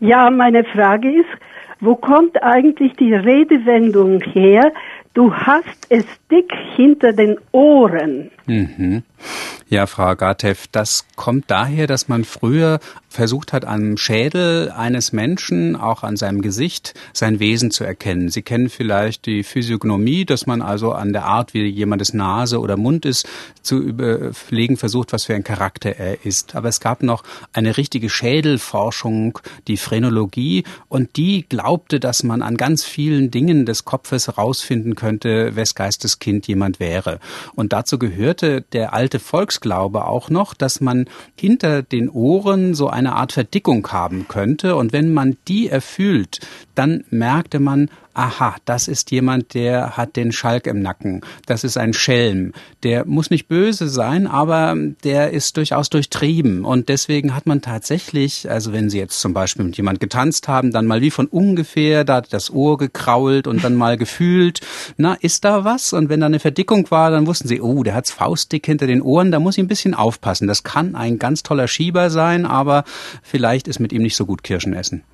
Ja, meine Frage ist, wo kommt eigentlich die Redewendung her, du hast es dick hinter den Ohren? Mhm. Ja, Frau Gatev, das kommt daher, dass man früher versucht hat, am Schädel eines Menschen, auch an seinem Gesicht, sein Wesen zu erkennen. Sie kennen vielleicht die Physiognomie, dass man also an der Art, wie jemandes Nase oder Mund ist, zu überlegen versucht, was für ein Charakter er ist. Aber es gab noch eine richtige Schädelforschung, die Phrenologie, und die glaubte, dass man an ganz vielen Dingen des Kopfes herausfinden könnte, wes Geisteskind jemand wäre. Und dazu gehörte der alte Volksglaube auch noch, dass man hinter den Ohren so eine Art Verdickung haben könnte. Und wenn man die erfüllt, dann merkte man, aha, das ist jemand, der hat den Schalk im Nacken. Das ist ein Schelm. Der muss nicht böse sein, aber der ist durchaus durchtrieben. Und deswegen hat man tatsächlich, also wenn Sie jetzt zum Beispiel mit jemand getanzt haben, dann mal wie von ungefähr, da hat das Ohr gekrault und dann mal gefühlt, na, ist da was? Und wenn da eine Verdickung war, dann wussten Sie, oh, der hat's faustdick hinter den Ohren, da muss ich ein bisschen aufpassen. Das kann ein ganz toller Schieber sein, aber vielleicht ist mit ihm nicht so gut Kirschen essen.